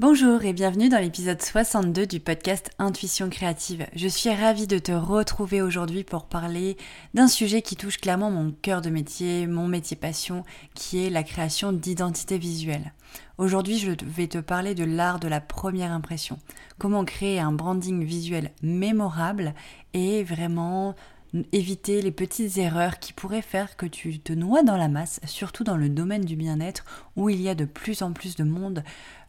Bonjour et bienvenue dans l'épisode 62 du podcast Intuition créative. Je suis ravie de te retrouver aujourd'hui pour parler d'un sujet qui touche clairement mon cœur de métier, mon métier passion, qui est la création d'identité visuelle. Aujourd'hui, je vais te parler de l'art de la première impression. Comment créer un branding visuel mémorable et vraiment éviter les petites erreurs qui pourraient faire que tu te noies dans la masse, surtout dans le domaine du bien-être où il y a de plus en plus de monde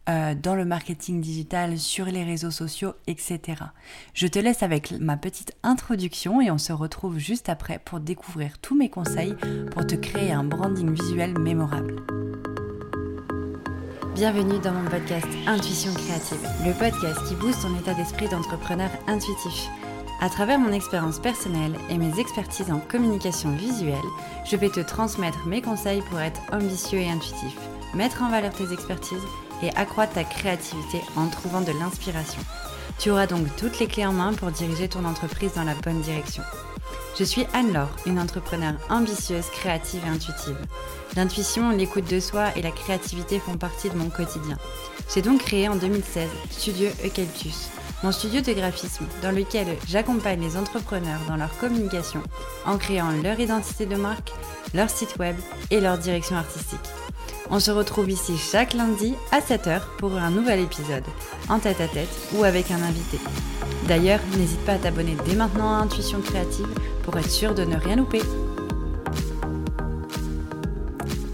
euh, dans le marketing digital, sur les réseaux sociaux, etc. Je te laisse avec ma petite introduction et on se retrouve juste après pour découvrir tous mes conseils pour te créer un branding visuel mémorable. Bienvenue dans mon podcast Intuition créative, le podcast qui booste ton état d'esprit d'entrepreneur intuitif. À travers mon expérience personnelle et mes expertises en communication visuelle, je vais te transmettre mes conseils pour être ambitieux et intuitif, mettre en valeur tes expertises et accroître ta créativité en trouvant de l'inspiration. Tu auras donc toutes les clés en main pour diriger ton entreprise dans la bonne direction. Je suis Anne-Laure, une entrepreneure ambitieuse, créative et intuitive. L'intuition, l'écoute de soi et la créativité font partie de mon quotidien. J'ai donc créé en 2016 Studio Eucalyptus, mon studio de graphisme dans lequel j'accompagne les entrepreneurs dans leur communication en créant leur identité de marque, leur site web et leur direction artistique. On se retrouve ici chaque lundi à 7h pour un nouvel épisode, en tête à tête ou avec un invité. D'ailleurs, n'hésite pas à t'abonner dès maintenant à Intuition Créative pour être sûr de ne rien louper.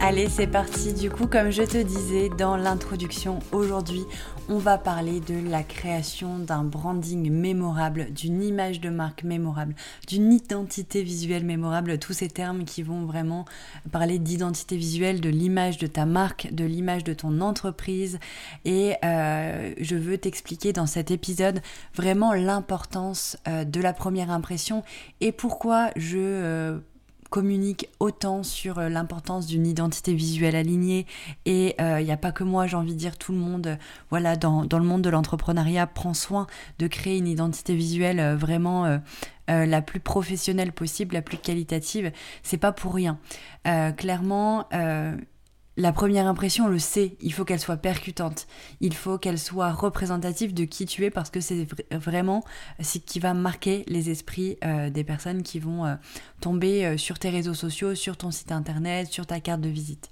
Allez, c'est parti. Du coup, comme je te disais dans l'introduction, aujourd'hui, on va parler de la création d'un branding mémorable, d'une image de marque mémorable, d'une identité visuelle mémorable, tous ces termes qui vont vraiment parler d'identité visuelle, de l'image de ta marque, de l'image de ton entreprise. Et euh, je veux t'expliquer dans cet épisode vraiment l'importance euh, de la première impression et pourquoi je... Euh, communique autant sur euh, l'importance d'une identité visuelle alignée et il euh, n'y a pas que moi, j'ai envie de dire tout le monde, euh, voilà, dans, dans, le monde de l'entrepreneuriat, prend soin de créer une identité visuelle vraiment la plus professionnelle possible, la plus qualitative. C'est pas pour rien. clairement, la première impression, on le sait, il faut qu'elle soit percutante, il faut qu'elle soit représentative de qui tu es parce que c'est vraiment ce qui va marquer les esprits euh, des personnes qui vont euh, tomber euh, sur tes réseaux sociaux, sur ton site internet, sur ta carte de visite.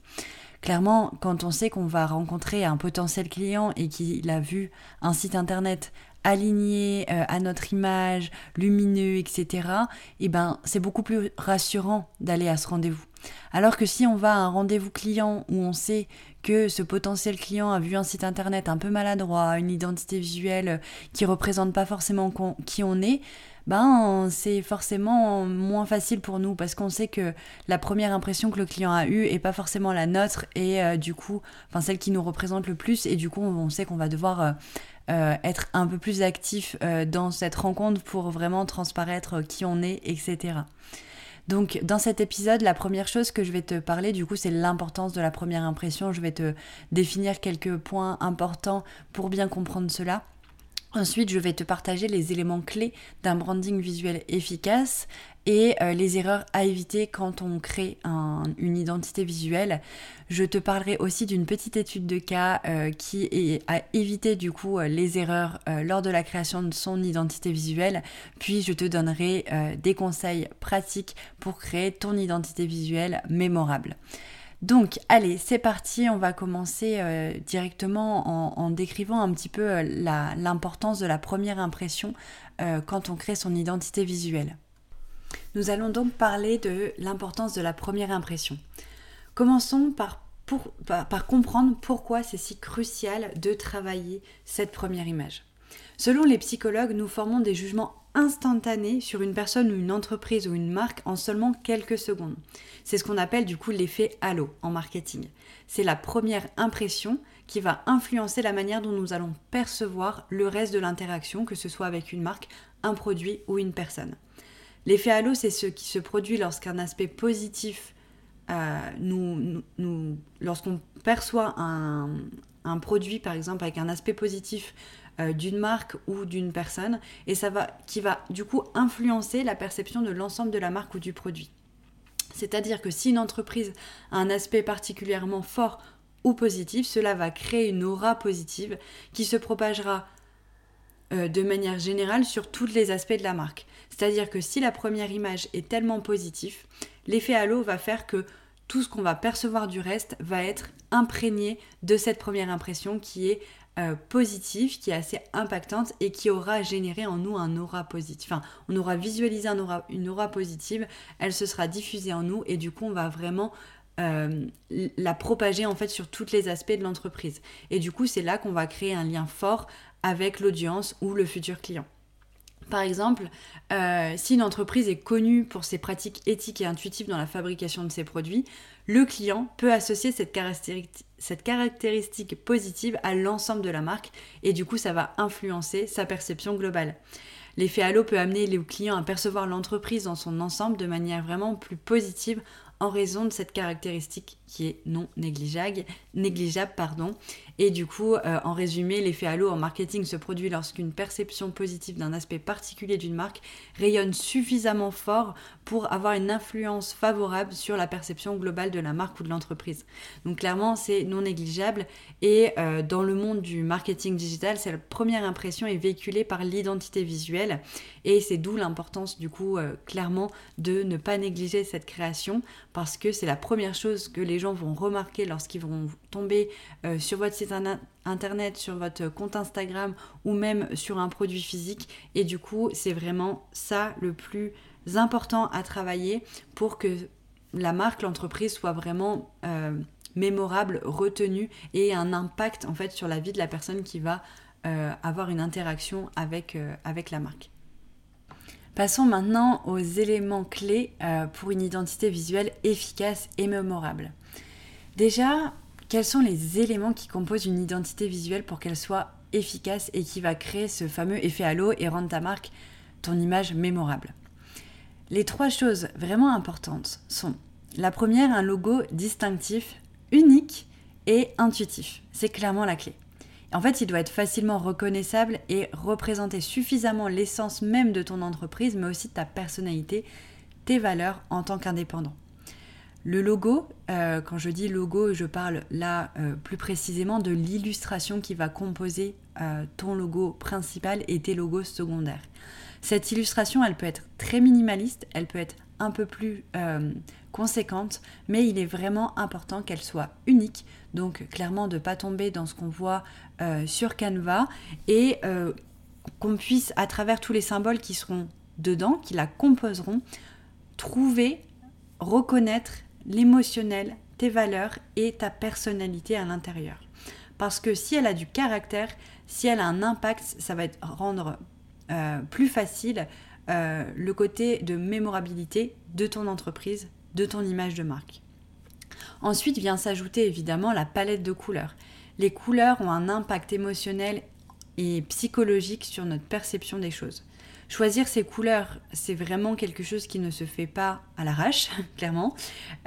Clairement, quand on sait qu'on va rencontrer un potentiel client et qu'il a vu un site internet aligné à notre image, lumineux, etc., eh ben, c'est beaucoup plus rassurant d'aller à ce rendez-vous. Alors que si on va à un rendez-vous client où on sait que ce potentiel client a vu un site internet un peu maladroit, une identité visuelle qui représente pas forcément qui on est, ben c'est forcément moins facile pour nous parce qu'on sait que la première impression que le client a eue est pas forcément la nôtre et euh, du coup, enfin celle qui nous représente le plus et du coup on sait qu'on va devoir euh, euh, être un peu plus actif dans cette rencontre pour vraiment transparaître qui on est, etc. Donc dans cet épisode, la première chose que je vais te parler, du coup, c'est l'importance de la première impression. Je vais te définir quelques points importants pour bien comprendre cela. Ensuite, je vais te partager les éléments clés d'un branding visuel efficace et euh, les erreurs à éviter quand on crée une identité visuelle. Je te parlerai aussi d'une petite étude de cas euh, qui est à éviter du coup euh, les erreurs lors de la création de son identité visuelle. Puis je te donnerai des conseils pratiques pour créer ton identité visuelle mémorable. Donc, allez, c'est parti. On va commencer directement en, décrivant un petit peu l'importance de la première impression quand on crée son identité visuelle. Nous allons donc parler de l'importance de la première impression. Commençons par, comprendre pourquoi c'est si crucial de travailler cette première image. Selon les psychologues, nous formons des jugements instantanés sur une personne ou une entreprise ou une marque en seulement quelques secondes. C'est ce qu'on appelle du coup l'effet halo en marketing. C'est la première impression qui va influencer la manière dont nous allons percevoir le reste de l'interaction, que ce soit avec une marque, un produit ou une personne. L'effet halo, c'est ce qui se produit lorsqu'un aspect positif euh, nous, lorsqu'on perçoit un, produit, par exemple, avec un aspect positif euh, d'une marque ou d'une personne, et ça va, qui va du coup influencer la perception de l'ensemble de la marque ou du produit. C'est-à-dire que si une entreprise a un aspect particulièrement fort ou positive, cela va créer une aura positive qui se propagera euh, de manière générale sur tous les aspects de la marque. C'est-à-dire que si la première image est tellement positive, l'effet halo va faire que tout ce qu'on va percevoir du reste va être imprégné de cette première impression qui est euh, positive, qui est assez impactante et qui aura généré en nous un aura positif. Enfin, on aura visualisé un aura, une aura positive, elle se sera diffusée en nous et du coup on va vraiment euh, la propager en fait sur tous les aspects de l'entreprise. Et du coup c'est là qu'on va créer un lien fort avec l'audience ou le futur client. Par exemple, euh, si une entreprise est connue pour ses pratiques éthiques et intuitives dans la fabrication de ses produits, le client peut associer cette caractéristique, cette caractéristique positive à l'ensemble de la marque et du coup ça va influencer sa perception globale. L'effet halo peut amener le client à percevoir l'entreprise dans son ensemble de manière vraiment plus positive en raison de cette caractéristique qui est non négligeable, négligeable pardon. Et du coup, euh, en résumé, l'effet halo en marketing se produit lorsqu'une perception positive d'un aspect particulier d'une marque rayonne suffisamment fort pour avoir une influence favorable sur la perception globale de la marque ou de l'entreprise. Donc clairement, c'est non négligeable. Et euh, dans le monde du marketing digital, cette première impression est véhiculée par l'identité visuelle. Et c'est d'où l'importance, du coup, euh, clairement, de ne pas négliger cette création parce que c'est la première chose que les gens vont remarquer lorsqu'ils vont tomber euh, sur votre site internet, sur votre compte Instagram ou même sur un produit physique. Et du coup, c'est vraiment ça le plus important à travailler pour que la marque, l'entreprise soit vraiment euh, mémorable, retenue et un impact en fait sur la vie de la personne qui va euh, avoir une interaction avec, avec la marque. Passons maintenant aux éléments clés pour une identité visuelle efficace et mémorable. Déjà, quels sont les éléments qui composent une identité visuelle pour qu'elle soit efficace et qui va créer ce fameux effet halo et rendre ta marque, ton image mémorable? Les trois choses vraiment importantes sont la première, un logo distinctif, unique et intuitif. C'est clairement la clé. En fait, il doit être facilement reconnaissable et représenter suffisamment l'essence même de ton entreprise, mais aussi de ta personnalité, tes valeurs en tant qu'indépendant. Le logo, euh, quand je dis logo, je parle là euh, plus précisément de l'illustration qui va composer euh, ton logo principal et tes logos secondaires. Cette illustration, elle peut être très minimaliste, elle peut être un peu plus conséquente, mais il est vraiment important qu'elle soit unique. Donc clairement de ne pas tomber dans ce qu'on voit sur Canva et qu'on puisse, à travers tous les symboles qui seront dedans, qui la composeront, trouver, reconnaître l'émotionnel, tes valeurs et ta personnalité à l'intérieur. Parce que si elle a du caractère, si elle a un impact, ça va rendre euh, plus facile euh, le côté de mémorabilité de ton entreprise, de ton image de marque. Ensuite vient s'ajouter évidemment la palette de couleurs. Les couleurs ont un impact émotionnel et psychologique sur notre perception des choses. Choisir ses couleurs, c'est vraiment quelque chose qui ne se fait pas à l'arrache, clairement.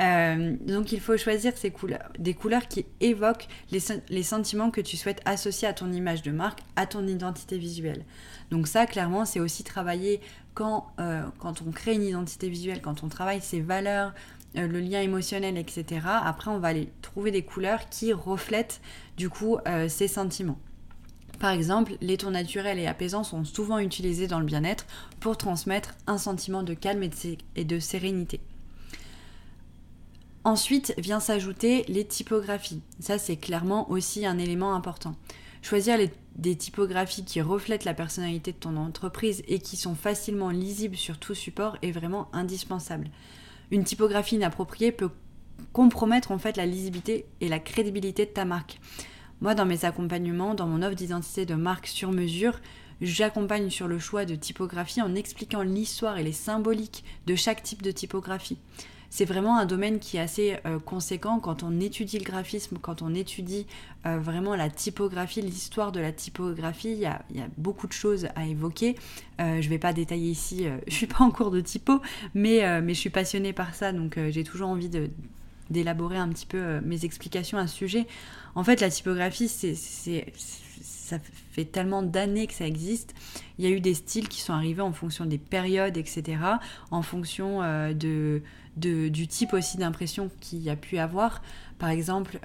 Euh, donc il faut choisir ces des couleurs qui évoquent les, sentiments que tu souhaites associer à ton image de marque, à ton identité visuelle. Donc ça, clairement, c'est aussi travailler quand, euh, quand on crée une identité visuelle, quand on travaille ses valeurs, euh, le lien émotionnel, etc. Après, on va aller trouver des couleurs qui reflètent du coup ces sentiments. Par exemple, les tons naturels et apaisants sont souvent utilisés dans le bien-être pour transmettre un sentiment de calme et de sérénité. Ensuite vient s'ajouter les typographies. Ça, c'est clairement aussi un élément important. Choisir des typographies qui reflètent la personnalité de ton entreprise et qui sont facilement lisibles sur tout support est vraiment indispensable. Une typographie inappropriée peut compromettre en fait la lisibilité et la crédibilité de ta marque. Moi, dans mes accompagnements, dans mon offre d'identité de marque sur mesure, j'accompagne sur le choix de typographie en expliquant l'histoire et les symboliques de chaque type de typographie. C'est vraiment un domaine qui est assez euh, conséquent quand on étudie le graphisme, quand on étudie euh, vraiment la typographie, l'histoire de la typographie. Il y, a, beaucoup de choses à évoquer. Euh, je ne vais pas détailler ici, je ne suis pas en cours de typo, mais, mais je suis passionnée par ça, donc j'ai toujours envie d'élaborer un petit peu mes explications à ce sujet. En fait, la typographie, c'est, ça fait tellement d'années que ça existe. Il y a eu des styles qui sont arrivés en fonction des périodes, etc., en fonction de, du type aussi d'impression qu'il y a pu avoir. Par exemple,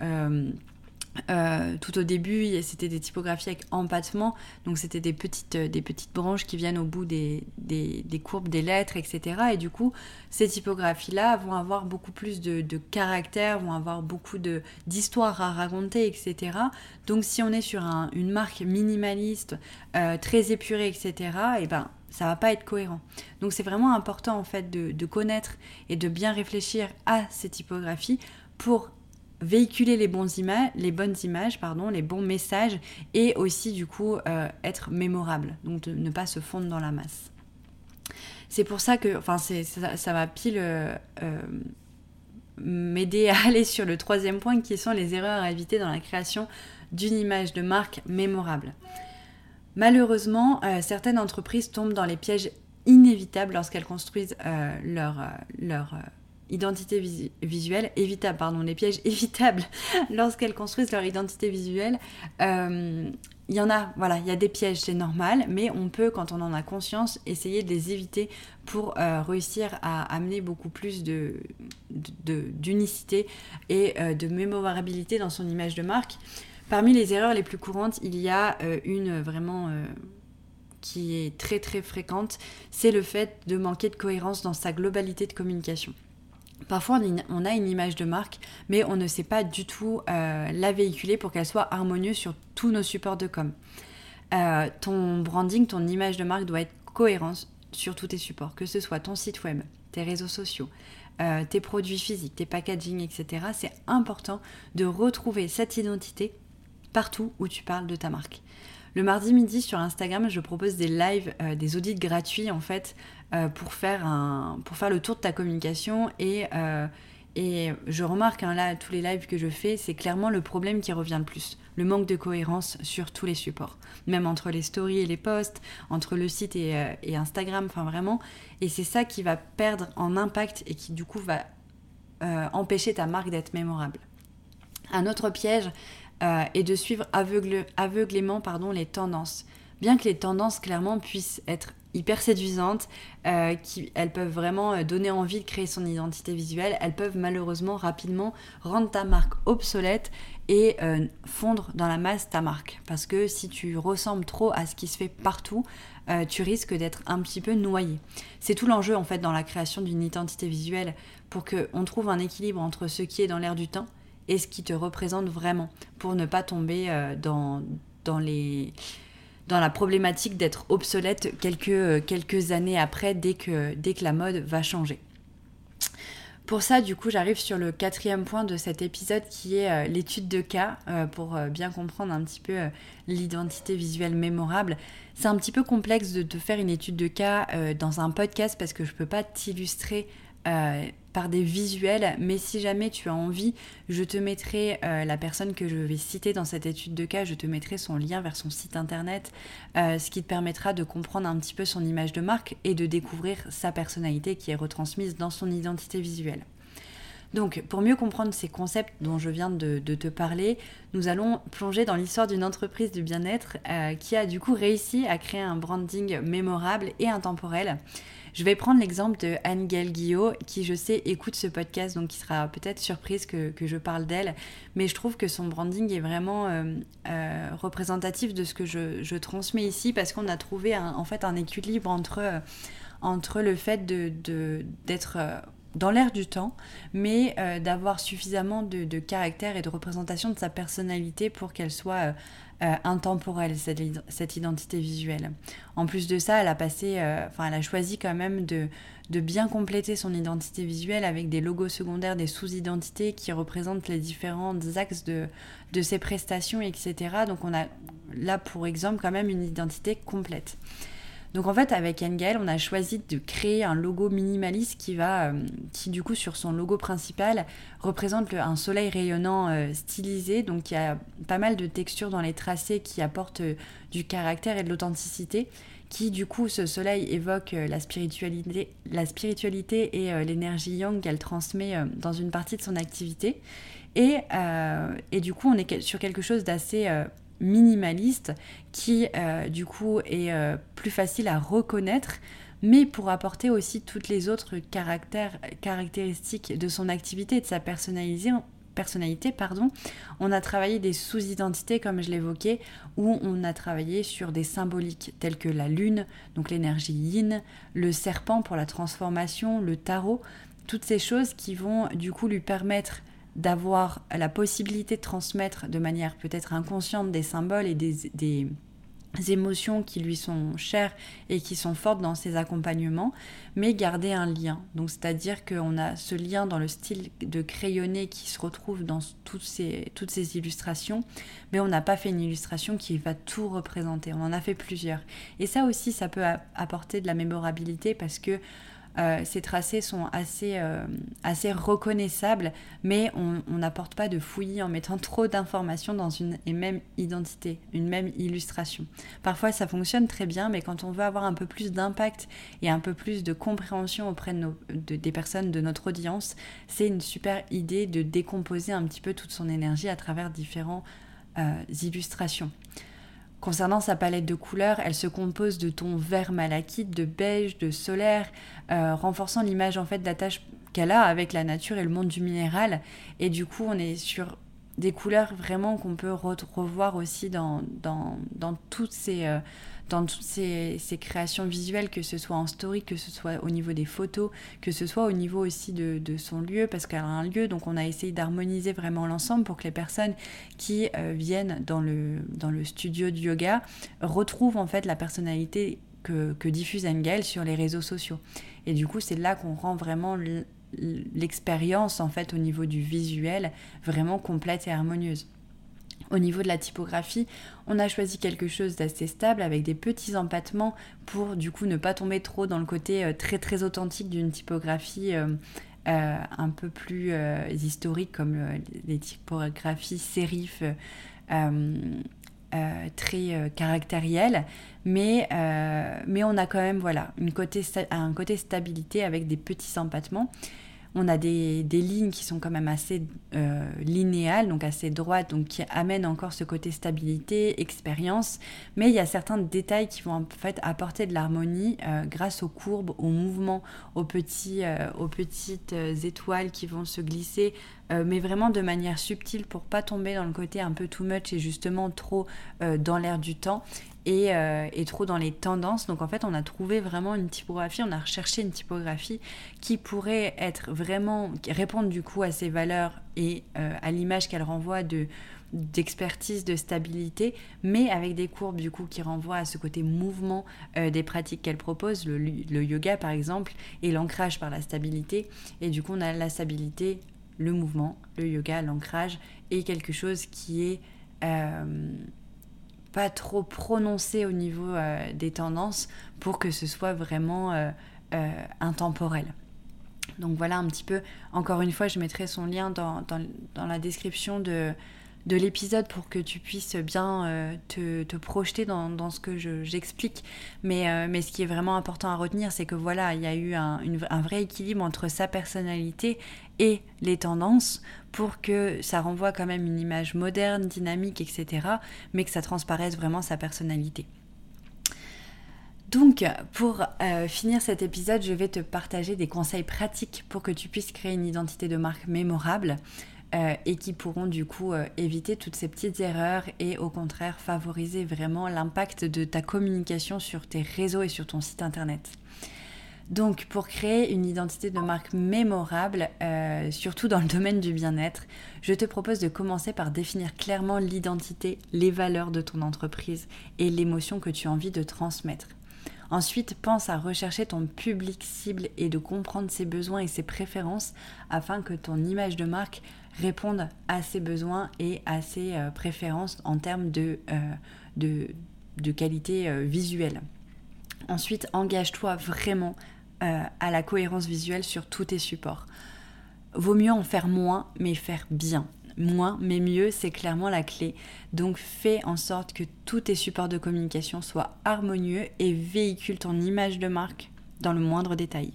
euh, tout au début, c'était des typographies avec empattement, donc c'était des petites, euh, des petites branches qui viennent au bout des, des, courbes des lettres, etc. Et du coup, ces typographies-là vont avoir beaucoup plus de, de caractères, vont avoir beaucoup d'histoires à raconter, etc. Donc si on est sur une marque minimaliste, euh, très épurée, etc., et ben ça va pas être cohérent. Donc c'est vraiment important en fait de, de connaître et de bien réfléchir à ces typographies pour véhiculer les, bonnes images, pardon, les bons messages et aussi du coup euh, être mémorable, donc ne pas se fondre dans la masse. C'est pour ça que, enfin, ça, ça, va pile euh, euh, m'aider à aller sur le troisième point qui sont les erreurs à éviter dans la création d'une image de marque mémorable. Malheureusement, certaines entreprises tombent dans les pièges inévitables lorsqu'elles construisent leur, leur identité visuelle, évitable, pardon, les pièges évitables lorsqu'elles construisent leur identité visuelle. Euh, il y en a, voilà, il y a des pièges, c'est normal, mais on peut, quand on en a conscience, essayer de les éviter pour euh, réussir à amener beaucoup plus de, d'unicité et euh, de mémorabilité dans son image de marque. Parmi les erreurs les plus courantes, il y a une vraiment qui est très très fréquente, c'est le fait de manquer de cohérence dans sa globalité de communication. Parfois, on a une image de marque, mais on ne sait pas du tout euh, la véhiculer pour qu'elle soit harmonieuse sur tous nos supports de com. Euh, ton branding, ton image de marque doit être cohérente sur tous tes supports, que ce soit ton site web, tes réseaux sociaux, euh, tes produits physiques, tes packaging, etc. C'est important de retrouver cette identité partout où tu parles de ta marque. Le mardi midi sur Instagram, je propose des lives, des audits gratuits en fait euh, pour, faire un, pour faire le tour de ta communication. Et, euh, je remarque hein, là, tous les lives que je fais, c'est clairement le problème qui revient le plus. Le manque de cohérence sur tous les supports. Même entre les stories et les posts, entre le site euh, et Instagram, enfin vraiment. Et c'est ça qui va perdre en impact et qui du coup va empêcher ta marque d'être mémorable. Un autre piège est de suivre aveuglément pardon, les tendances. Bien que les tendances clairement puissent être hyper séduisantes, euh, qui, elles peuvent vraiment euh, donner envie de créer son identité visuelle, elles peuvent malheureusement rapidement rendre ta marque obsolète et euh, fondre dans la masse ta marque. Parce que si tu ressembles trop à ce qui se fait partout, tu risques d'être un petit peu noyé. C'est tout l'enjeu en fait dans la création d'une identité visuelle pour qu'on trouve un équilibre entre ce qui est dans l'air du temps et ce qui te représente vraiment, pour ne pas tomber dans, dans dans la problématique d'être obsolète quelques, euh, quelques années après, dès que, dès que la mode va changer. Pour ça, du coup, j'arrive sur le quatrième point de cet épisode qui est euh, l'étude de cas, euh, pour bien comprendre un petit peu l'identité visuelle mémorable. C'est un petit peu complexe de te faire une étude de cas dans un podcast parce que je ne peux pas t'illustrer par des visuels, mais si jamais tu as envie, je te mettrai euh, la personne que je vais citer dans cette étude de cas, je te mettrai son lien vers son site internet, euh, ce qui te permettra de comprendre un petit peu son image de marque et de découvrir sa personnalité qui est retransmise dans son identité visuelle. Donc, pour mieux comprendre ces concepts dont je viens de, te parler, nous allons plonger dans l'histoire d'une entreprise du bien-être euh, qui a du coup réussi à créer un branding mémorable et intemporel. Je vais prendre l'exemple de Anne-Gaëlle Guillot, qui je sais écoute ce podcast, donc qui sera peut-être surprise que, je parle d'elle, mais je trouve que son branding est vraiment euh, euh, représentatif de ce que je, transmets ici, parce qu'on a trouvé en fait un équilibre entre, euh, entre le fait d'être dans l'air du temps, mais d'avoir suffisamment de, de, caractère et de représentation de sa personnalité pour qu'elle soit euh, intemporelle, cette, identité visuelle. En plus de ça, elle a passé, euh, elle a choisi quand même de, bien compléter son identité visuelle avec des logos secondaires, des sous-identités qui représentent les différents axes de ses prestations, etc. Donc on a là, pour exemple, quand même une identité complète. Donc en fait, avec Engel, on a choisi de créer un logo minimaliste qui va, euh, qui du coup sur son logo principal représente un soleil rayonnant euh, stylisé. Donc il y a pas mal de textures dans les tracés qui apportent euh, du caractère et de l'authenticité. Qui du coup, ce soleil évoque la spiritualité, la spiritualité et l'énergie yang qu'elle transmet dans une partie de son activité. Et, et, du coup, on est sur quelque chose d'assez minimaliste qui euh, du coup est euh, plus facile à reconnaître mais pour apporter aussi toutes les autres caractéristiques de son activité et de sa personnalité, pardon, on a travaillé des sous-identités, comme je l'évoquais, où on a travaillé sur des symboliques tels que la lune, donc l'énergie yin, le serpent pour la transformation, le tarot, toutes ces choses qui vont du coup lui permettre d'avoir la possibilité de transmettre de manière peut-être inconsciente des symboles et des, des émotions qui lui sont chères et qui sont fortes dans ses accompagnements, mais garder un lien. Donc c'est-à-dire qu'on a ce lien dans le style de crayonné qui se retrouve dans toutes ces, toutes ces illustrations, mais on n'a pas fait une illustration qui va tout représenter. On en a fait plusieurs. Et ça aussi, ça peut apporter de la mémorabilité parce que euh, ces tracés sont assez, euh, assez reconnaissables, mais on n'apporte pas de fouillis en mettant trop d'informations dans une même identité, une même illustration. Parfois ça fonctionne très bien, mais quand on veut avoir un peu plus d'impact et un peu plus de compréhension auprès de, des personnes de notre audience, c'est une super idée de décomposer un petit peu toute son énergie à travers différentes euh, illustrations. Concernant sa palette de couleurs, elle se compose de tons vert malachite, de beige, de solaire, euh, renforçant l'image en fait d'attache qu'elle a avec la nature et le monde du minéral. Et du coup, on est sur des couleurs vraiment qu'on peut revoir aussi dans, dans, toutes ces... Euh, dans toutes ces, créations visuelles, que ce soit en story, que ce soit au niveau des photos, que ce soit au niveau aussi de, son lieu, parce qu'elle a un lieu, donc on a essayé d'harmoniser vraiment l'ensemble pour que les personnes qui euh, viennent dans le, studio de yoga retrouvent en fait la personnalité que, que diffuse Engel sur les réseaux sociaux. Et du coup, c'est là qu'on rend vraiment l'expérience en fait au niveau du visuel vraiment complète et harmonieuse. Au niveau de la typographie, on a choisi quelque chose d'assez stable avec des petits empattements pour du coup ne pas tomber trop dans le côté euh, très très authentique d'une typographie euh, euh, un peu plus historique comme les typographies sérif très caractérielles, mais, mais on a quand même voilà un côté stabilité avec des petits empattements. On a des, lignes qui sont quand même assez euh, linéales, donc assez droites, donc qui amènent encore ce côté stabilité, expérience. Mais il y a certains détails qui vont en fait apporter de l'harmonie euh, grâce aux courbes, aux mouvements, aux, euh, aux petites étoiles qui vont se glisser, mais vraiment de manière subtile pour pas tomber dans le côté un peu too much et justement trop dans l'air du temps. Euh, et, trop dans les tendances. Donc en fait, on a trouvé vraiment une typographie, on a recherché une typographie qui pourrait être vraiment répondre du coup à ses valeurs et euh, à l'image qu'elle renvoie de d'expertise, de stabilité, mais avec des courbes du coup qui renvoient à ce côté mouvement euh, des pratiques qu'elle propose, le, yoga par exemple, et l'ancrage par la stabilité. Et du coup, on a la stabilité, le mouvement, le yoga, l'ancrage, et quelque chose qui est pas trop prononcé au niveau euh, des tendances pour que ce soit vraiment euh, euh, intemporel. Donc voilà un petit peu, encore une fois, je mettrai son lien dans la description de, de l'épisode pour que tu puisses bien euh, te, projeter dans, ce que j'explique. mais, euh, mais ce qui est vraiment important à retenir, c'est que voilà, il y a eu un, vrai équilibre entre sa personnalité et les tendances pour que ça renvoie quand même une image moderne, dynamique, etc., mais que ça transparaisse vraiment sa personnalité. Donc, pour euh, finir cet épisode, je vais te partager des conseils pratiques pour que tu puisses créer une identité de marque mémorable. Euh, et qui pourront du coup euh, éviter toutes ces petites erreurs et au contraire favoriser vraiment l'impact de ta communication sur tes réseaux et sur ton site internet. Donc pour créer une identité de marque mémorable, euh, surtout dans le domaine du bien-être, je te propose de commencer par définir clairement l'identité, les valeurs de ton entreprise et l'émotion que tu as envie de transmettre. Ensuite, pense à rechercher ton public cible et de comprendre ses besoins et ses préférences afin que ton image de marque réponde à ses besoins et à ses euh, préférences en termes de, euh, qualité euh, visuelle. Ensuite, engage-toi vraiment à la cohérence visuelle sur tous tes supports. Vaut mieux en faire moins, mais faire bien moins, mais mieux, c'est clairement la clé. Donc fais en sorte que tous tes supports de communication soient harmonieux et véhicule ton image de marque dans le moindre détail.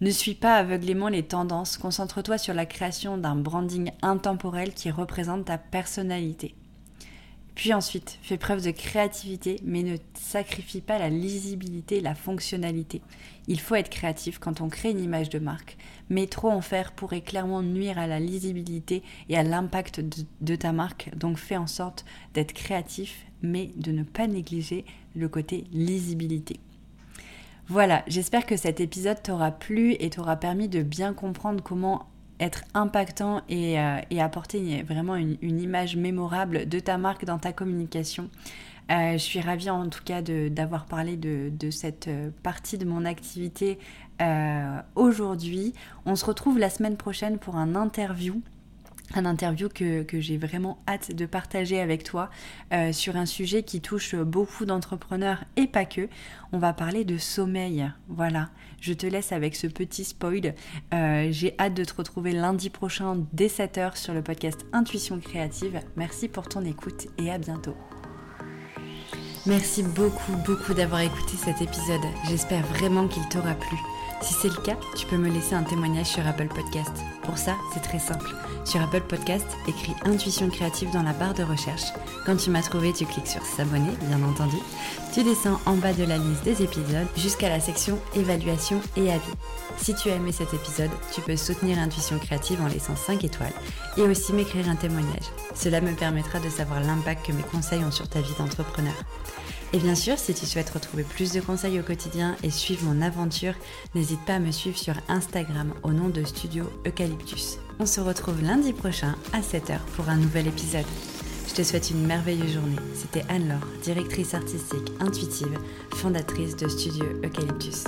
Ne suis pas aveuglément les tendances, concentre-toi sur la création d'un branding intemporel qui représente ta personnalité. Puis ensuite, fais preuve de créativité, mais ne sacrifie pas la lisibilité, la fonctionnalité. Il faut être créatif quand on crée une image de marque, mais trop en faire pourrait clairement nuire à la lisibilité et à l'impact de, ta marque. Donc fais en sorte d'être créatif, mais de ne pas négliger le côté lisibilité. Voilà, j'espère que cet épisode t'aura plu et t'aura permis de bien comprendre comment être impactant et, euh, apporter vraiment une, image mémorable de ta marque dans ta communication. Euh, je suis ravie en tout cas d'avoir parlé de, cette euh, partie de mon activité aujourd'hui. On se retrouve la semaine prochaine pour un interview un interview que, j'ai vraiment hâte de partager avec toi euh, sur un sujet qui touche beaucoup d'entrepreneurs et pas que. On va parler de sommeil. Voilà, je te laisse avec ce petit spoil. Euh, j'ai hâte de te retrouver lundi prochain dès 7h sur le podcast Intuition Créative. Merci pour ton écoute et à bientôt. Merci beaucoup, beaucoup d'avoir écouté cet épisode. J'espère vraiment qu'il t'aura plu. Si c'est le cas, tu peux me laisser un témoignage sur Apple Podcast. Pour ça, c'est très simple. Sur Apple Podcast, écris Intuition créative dans la barre de recherche. Quand tu m'as trouvé, tu cliques sur S'abonner, bien entendu. Tu descends en bas de la liste des épisodes jusqu'à la section Évaluation et avis. Si tu as aimé cet épisode, tu peux soutenir Intuition créative en laissant 5 étoiles et aussi m'écrire un témoignage. Cela me permettra de savoir l'impact que mes conseils ont sur ta vie d'entrepreneur. Et bien sûr, si tu souhaites retrouver plus de conseils au quotidien et suivre mon aventure, n'hésite pas à me suivre sur Instagram au nom de Studio Eucalyptus. On se retrouve lundi prochain à 7h pour un nouvel épisode. Je te souhaite une merveilleuse journée. C'était Anne-Laure, directrice artistique intuitive, fondatrice de Studio Eucalyptus.